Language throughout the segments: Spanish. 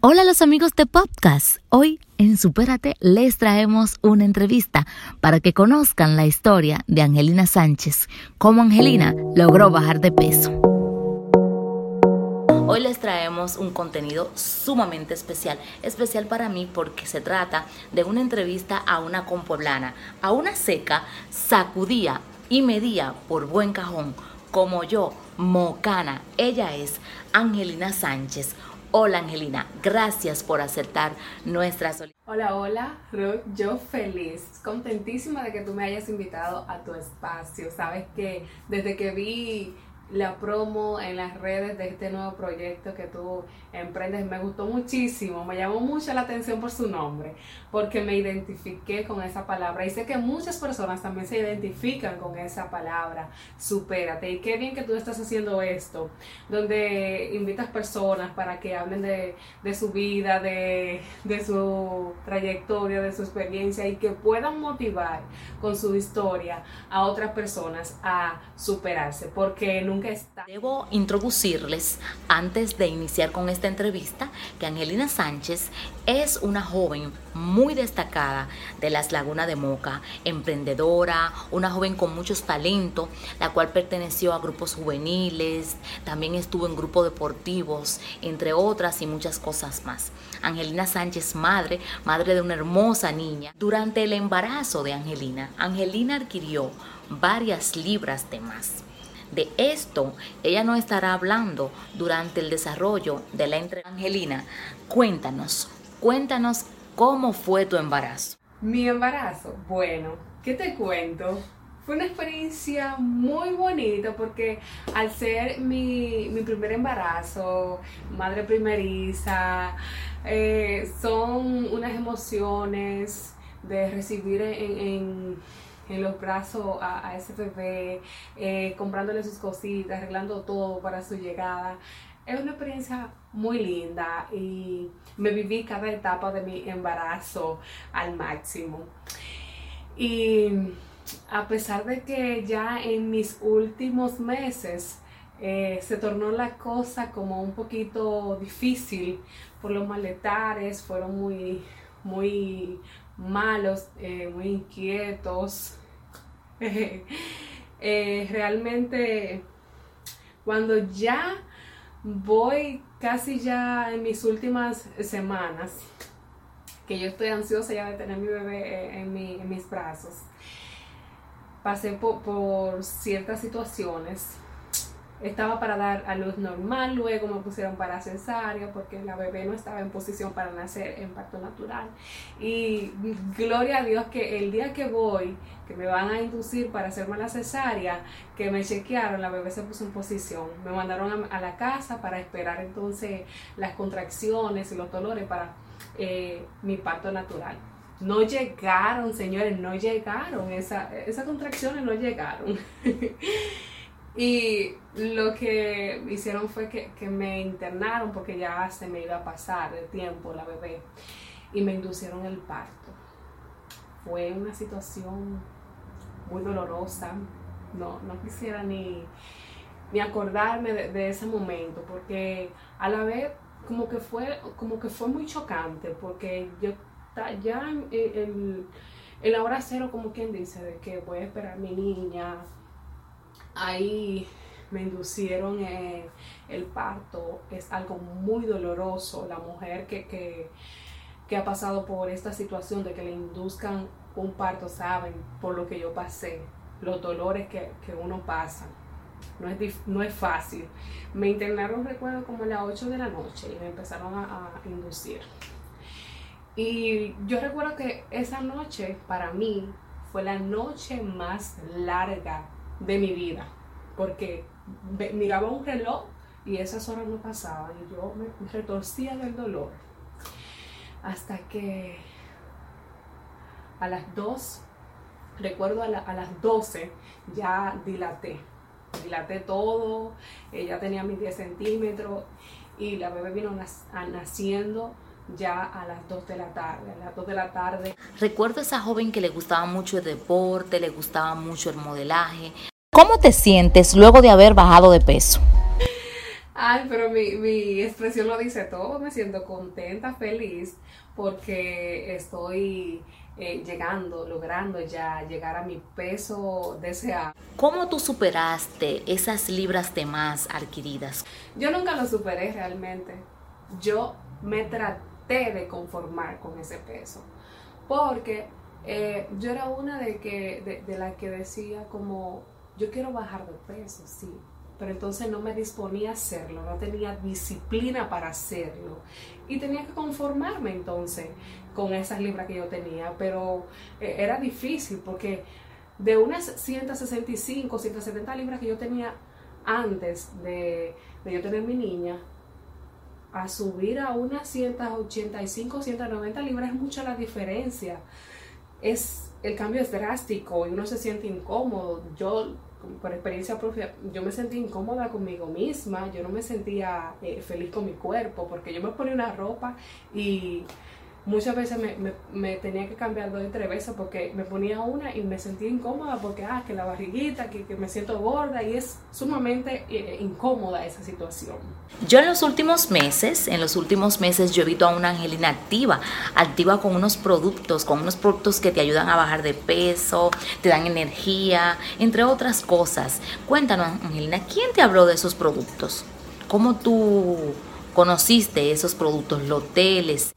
Hola los amigos de Podcast. Hoy en Supérate les traemos una entrevista para que conozcan la historia de Angelina Sánchez, cómo Angelina logró bajar de peso. Hoy les traemos un contenido sumamente especial, especial para mí porque se trata de una entrevista a una compueblana, a una seca, sacudía y medía por buen cajón, como yo, mocana. Ella es Angelina Sánchez Hola Angelina, gracias por aceptar nuestra solicitud. Hola, hola, Ruth, yo feliz, contentísima de que tú me hayas invitado a tu espacio. Sabes que desde que vi la promo en las redes de este nuevo proyecto que tú emprendes. Me gustó muchísimo, me llamó mucho la atención por su nombre, porque me identifiqué con esa palabra y sé que muchas personas también se identifican con esa palabra, supérate. Y qué bien que tú estás haciendo esto, donde invitas personas para que hablen de, su vida, de, de su trayectoria, de su experiencia y que puedan motivar con su historia a otras personas a superarse, porque nunca Debo introducirles, antes de iniciar con esta entrevista, que Angelina Sánchez es una joven muy destacada de las Lagunas de Moca, emprendedora, una joven con muchos talentos, la cual perteneció a grupos juveniles, también estuvo en grupos deportivos, entre otras y muchas cosas más. Angelina Sánchez, madre, madre de una hermosa niña. Durante el embarazo de Angelina, Angelina adquirió varias libras de más. De esto ella no estará hablando durante el desarrollo de la entrevista. Angelina, cuéntanos, cuéntanos cómo fue tu embarazo. Mi embarazo, bueno, ¿qué te cuento? Fue una experiencia muy bonita porque al ser mi, primer embarazo, madre primeriza, eh, son unas emociones de recibir en los brazos a, ese bebé, eh, comprándole sus cositas, arreglando todo para su llegada. Es una experiencia muy linda y me viví cada etapa de mi embarazo al máximo. Y a pesar de que ya en mis últimos meses eh, se tornó la cosa como un poquito difícil por los maletares, fueron muy, muy malos, eh, muy inquietos. Eh, realmente, cuando ya voy casi ya en mis últimas semanas, que yo estoy ansiosa ya de tener mi bebé eh, en, en mis brazos, pasé por, por ciertas situaciones estaba para dar a luz normal, luego me pusieron para cesárea porque la bebé no estaba en posición para nacer en parto natural. Y gloria a Dios que el día que voy, que me van a inducir para hacerme la cesárea, que me chequearon, la bebé se puso en posición. Me mandaron a, la casa para esperar entonces las contracciones y los dolores para eh, mi parto natural. No llegaron, señores, no llegaron, esa, esas contracciones no llegaron. Y lo que hicieron fue que, me internaron porque ya se me iba a pasar el tiempo la bebé y me inducieron el parto. Fue una situación muy dolorosa. No, no quisiera ni, ni acordarme de, ese momento porque a la vez como que fue, como que fue muy chocante porque yo ya en, en, en la hora cero como quien dice de que voy a esperar a mi niña ahí me inducieron eh, el parto, es algo muy doloroso. La mujer que, ha pasado por esta situación de que le induzcan un parto saben por lo que yo pasé, los dolores que, uno pasa. No es, no es fácil. Me internaron, recuerdo, como a las 8 de la noche y me empezaron a inducir. Y yo recuerdo que esa noche para mí fue la noche más larga de mi vida, porque miraba un reloj y esas horas no pasaban y yo me retorcía del dolor. Hasta que a las 2, recuerdo a, las 12, ya dilaté. Dilaté todo, ella tenía mis 10 centímetros y la bebé vino naciendo ya a las 2 de la tarde, a las 2 de la tarde. Recuerdo a esa joven que le gustaba mucho el deporte, le gustaba mucho el modelaje. ¿Cómo te sientes luego de haber bajado de peso? Ay, pero mi, mi expresión lo dice todo. Me siento contenta, feliz, porque estoy eh, llegando, logrando ya llegar a mi peso deseado. ¿Cómo tú superaste esas libras de más adquiridas? Yo nunca lo superé realmente. Yo me traté de conformar con ese peso. Porque eh, yo era una de, que, de, de la que decía como, yo quiero bajar de peso, sí, pero entonces no me disponía a hacerlo, no tenía disciplina para hacerlo y tenía que conformarme entonces con esas libras que yo tenía, pero eh, era difícil porque de unas 165, 170 libras que yo tenía antes de, de yo tener mi niña, a subir a unas 185, 190 libras es mucha la diferencia. Es, el cambio es drástico y uno se siente incómodo. Yo por experiencia propia, yo me sentí incómoda conmigo misma, yo no me sentía eh, feliz con mi cuerpo, porque yo me ponía una ropa y muchas veces me, me, tenía que cambiar dos y tres veces porque me ponía una y me sentía incómoda porque, ah, que la barriguita, que, que me siento gorda y es sumamente eh, incómoda esa situación. Yo en los últimos meses, en los últimos meses yo he visto a una Angelina activa, activa con unos productos, con unos productos que te ayudan a bajar de peso, te dan energía, entre otras cosas. Cuéntanos, Angelina, ¿quién te habló de esos productos? ¿Cómo tú conociste esos productos, los hoteles?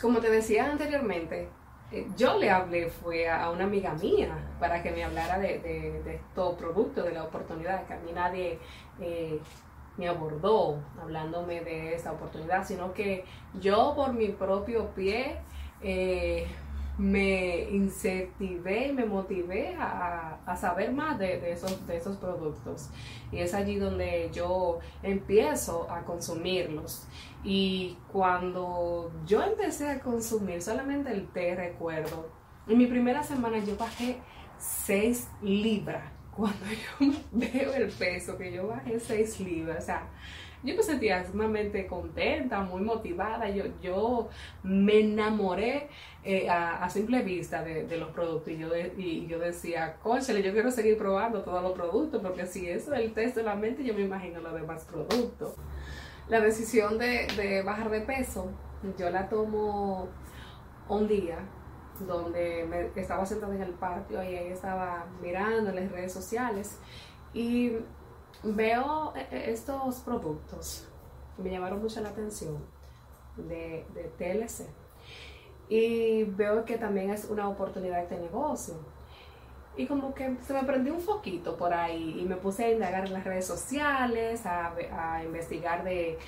Como te decía anteriormente, eh, yo le hablé, fue a una amiga mía para que me hablara de, de, estos productos, de la oportunidad, que a mí nadie eh, me abordó hablándome de esta oportunidad, sino que yo por mi propio pie eh, me incentivé y me motivé a, a saber más de, de, esos, de esos productos. Y es allí donde yo empiezo a consumirlos. Y cuando yo empecé a consumir solamente el té, recuerdo, en mi primera semana yo bajé 6 libras. Cuando yo veo el peso, que yo bajé 6 libras, o sea, yo me sentía sumamente contenta, muy motivada. Yo, yo me enamoré eh, a, simple vista de, los productos y yo, y yo decía, cóchale, yo quiero seguir probando todos los productos porque si eso es el test de la mente, yo me imagino los demás productos. La decisión de, de bajar de peso, yo la tomo un día donde me estaba sentada en el patio y ahí estaba mirando en las redes sociales. Y veo eh, eh, estos productos. Me llamaron mucho la atención de, de TLC y veo que también es una oportunidad de negocio. Y como que se me prendió un foquito por ahí y me puse a indagar en las redes sociales, a, a investigar de,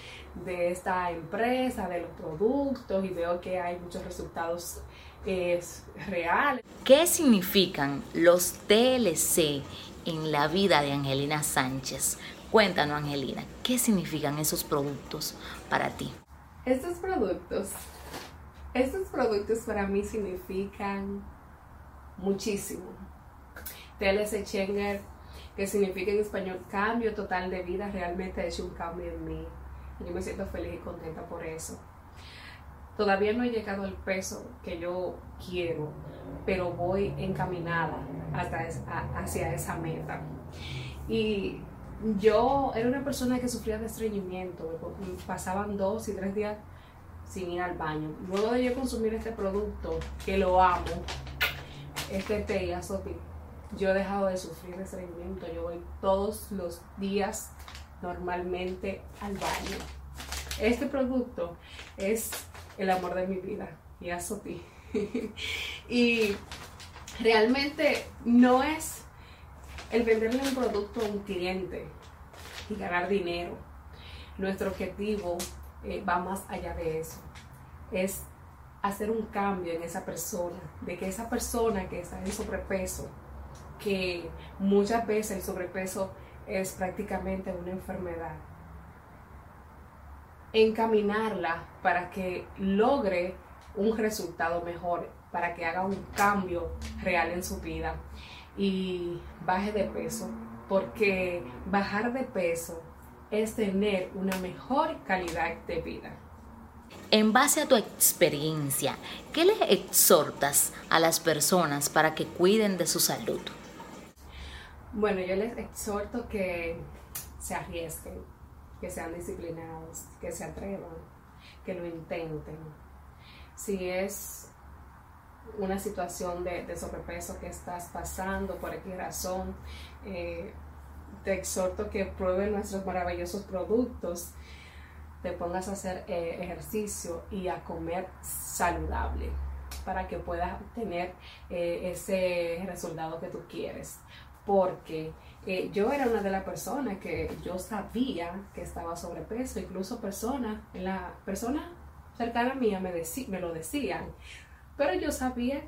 de, esta empresa, de los productos y veo que hay muchos resultados eh, reales. ¿Qué significan los TLC en la vida de Angelina Sánchez. Cuéntanos, Angelina, ¿qué significan esos productos para ti? Estos productos, estos productos para mí significan muchísimo. TLC Chenger, que significa en español cambio total de vida, realmente ha hecho un cambio en mí. Yo me siento feliz y contenta por eso. Todavía no he llegado al peso que yo quiero, pero voy encaminada hacia esa meta. Y yo era una persona que sufría de estreñimiento, pasaban dos y tres días sin ir al baño. Luego de yo consumir este producto, que lo amo, este té yo he dejado de sufrir de estreñimiento. Yo voy todos los días normalmente al baño. Este producto es el amor de mi vida, y a Sophie. y realmente no es el venderle un producto a un cliente y ganar dinero. Nuestro objetivo eh, va más allá de eso. Es hacer un cambio en esa persona, de que esa persona que está en sobrepeso, que muchas veces el sobrepeso es prácticamente una enfermedad, encaminarla para que logre un resultado mejor, para que haga un cambio real en su vida y baje de peso, porque bajar de peso es tener una mejor calidad de vida. En base a tu experiencia, ¿qué le exhortas a las personas para que cuiden de su salud? Bueno, yo les exhorto que se arriesguen, que sean disciplinados, que se atrevan, que lo intenten. Si es una situación de, sobrepeso que estás pasando, por qué razón, eh, te exhorto que prueben nuestros maravillosos productos, te pongas a hacer eh, ejercicio y a comer saludable para que puedas tener eh, ese resultado que tú quieres. Porque yo era una de las personas que yo sabía que estaba sobrepeso, incluso personas, la persona cercana a mí me, me lo decían, pero yo sabía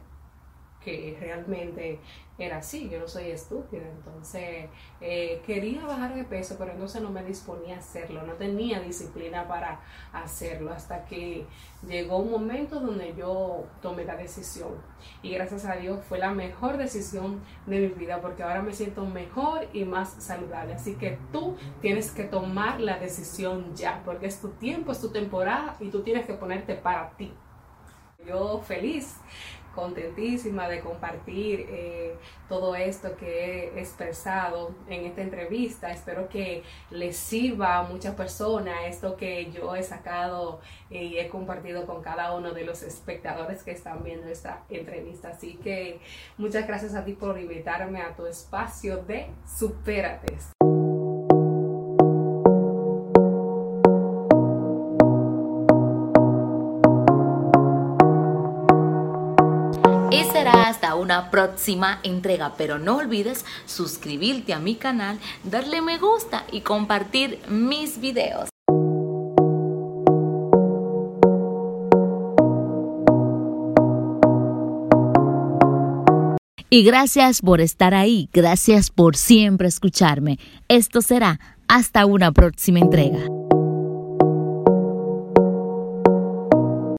que realmente era así, yo no soy estúpida, entonces eh, quería bajar de peso, pero entonces no me disponía a hacerlo, no tenía disciplina para hacerlo, hasta que llegó un momento donde yo tomé la decisión y gracias a Dios fue la mejor decisión de mi vida porque ahora me siento mejor y más saludable, así que tú tienes que tomar la decisión ya, porque es tu tiempo, es tu temporada y tú tienes que ponerte para ti. Yo feliz contentísima de compartir eh, todo esto que he expresado en esta entrevista. Espero que les sirva a muchas personas esto que yo he sacado y he compartido con cada uno de los espectadores que están viendo esta entrevista. Así que muchas gracias a ti por invitarme a tu espacio de Hasta una próxima entrega, pero no olvides suscribirte a mi canal, darle me gusta y compartir mis videos. Y gracias por estar ahí, gracias por siempre escucharme. Esto será hasta una próxima entrega.